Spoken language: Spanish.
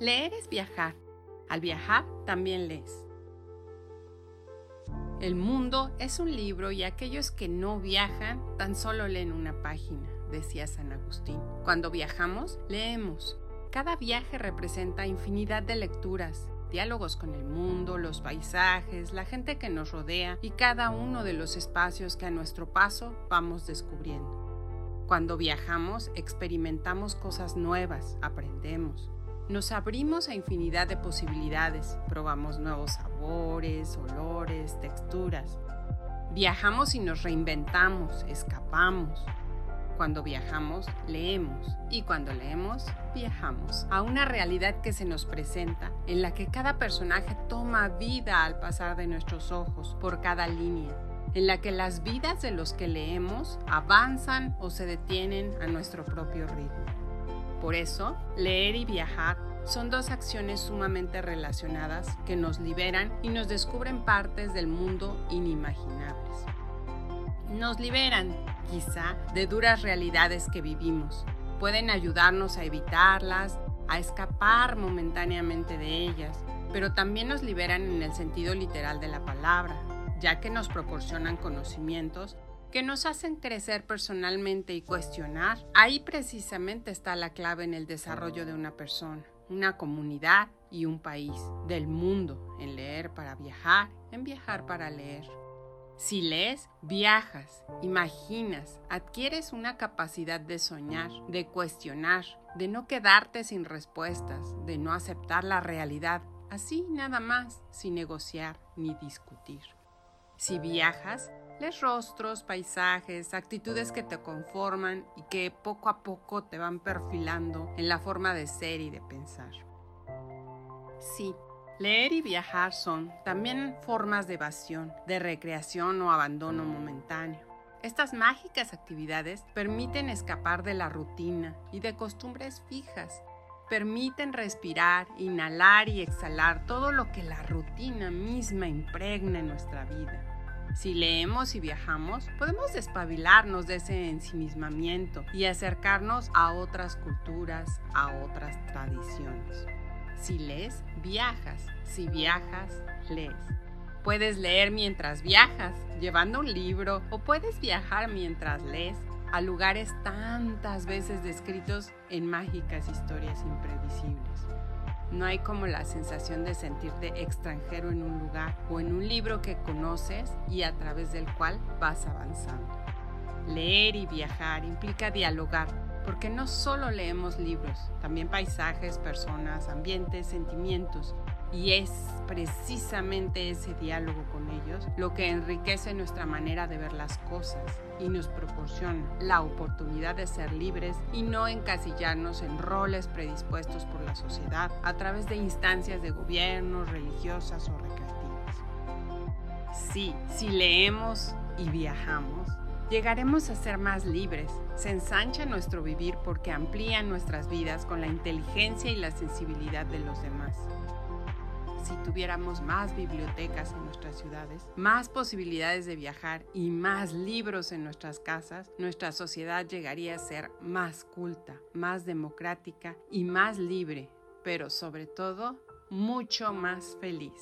Leer es viajar. Al viajar también lees. El mundo es un libro y aquellos que no viajan tan solo leen una página, decía San Agustín. Cuando viajamos, leemos. Cada viaje representa infinidad de lecturas, diálogos con el mundo, los paisajes, la gente que nos rodea y cada uno de los espacios que a nuestro paso vamos descubriendo. Cuando viajamos, experimentamos cosas nuevas, aprendemos. Nos abrimos a infinidad de posibilidades, probamos nuevos sabores, olores, texturas. Viajamos y nos reinventamos, escapamos. Cuando viajamos, leemos y cuando leemos, viajamos a una realidad que se nos presenta, en la que cada personaje toma vida al pasar de nuestros ojos por cada línea, en la que las vidas de los que leemos avanzan o se detienen a nuestro propio ritmo. Por eso, leer y viajar son dos acciones sumamente relacionadas que nos liberan y nos descubren partes del mundo inimaginables. Nos liberan, quizá, de duras realidades que vivimos. Pueden ayudarnos a evitarlas, a escapar momentáneamente de ellas, pero también nos liberan en el sentido literal de la palabra, ya que nos proporcionan conocimientos que nos hacen crecer personalmente y cuestionar, ahí precisamente está la clave en el desarrollo de una persona, una comunidad y un país, del mundo, en leer para viajar, en viajar para leer. Si lees, viajas, imaginas, adquieres una capacidad de soñar, de cuestionar, de no quedarte sin respuestas, de no aceptar la realidad, así nada más, sin negociar ni discutir. Si viajas, les rostros, paisajes, actitudes que te conforman y que poco a poco te van perfilando en la forma de ser y de pensar. Sí, leer y viajar son también formas de evasión, de recreación o abandono momentáneo. Estas mágicas actividades permiten escapar de la rutina y de costumbres fijas. Permiten respirar, inhalar y exhalar todo lo que la rutina misma impregna en nuestra vida. Si leemos y viajamos, podemos despabilarnos de ese ensimismamiento y acercarnos a otras culturas, a otras tradiciones. Si lees, viajas. Si viajas, lees. Puedes leer mientras viajas, llevando un libro, o puedes viajar mientras lees a lugares tantas veces descritos en mágicas historias imprevisibles. No hay como la sensación de sentirte extranjero en un lugar o en un libro que conoces y a través del cual vas avanzando. Leer y viajar implica dialogar, porque no solo leemos libros, también paisajes, personas, ambientes, sentimientos, y es precisamente ese diálogo con ellos lo que enriquece nuestra manera de ver las cosas y nos proporciona la oportunidad de ser libres y no encasillarnos en roles predispuestos por la sociedad a través de instancias de gobierno, religiosas o recreativas. Sí, si leemos y viajamos, llegaremos a ser más libres. Se ensancha nuestro vivir porque amplía nuestras vidas con la inteligencia y la sensibilidad de los demás si tuviéramos más bibliotecas en nuestras ciudades, más posibilidades de viajar y más libros en nuestras casas, nuestra sociedad llegaría a ser más culta, más democrática y más libre, pero sobre todo mucho más feliz.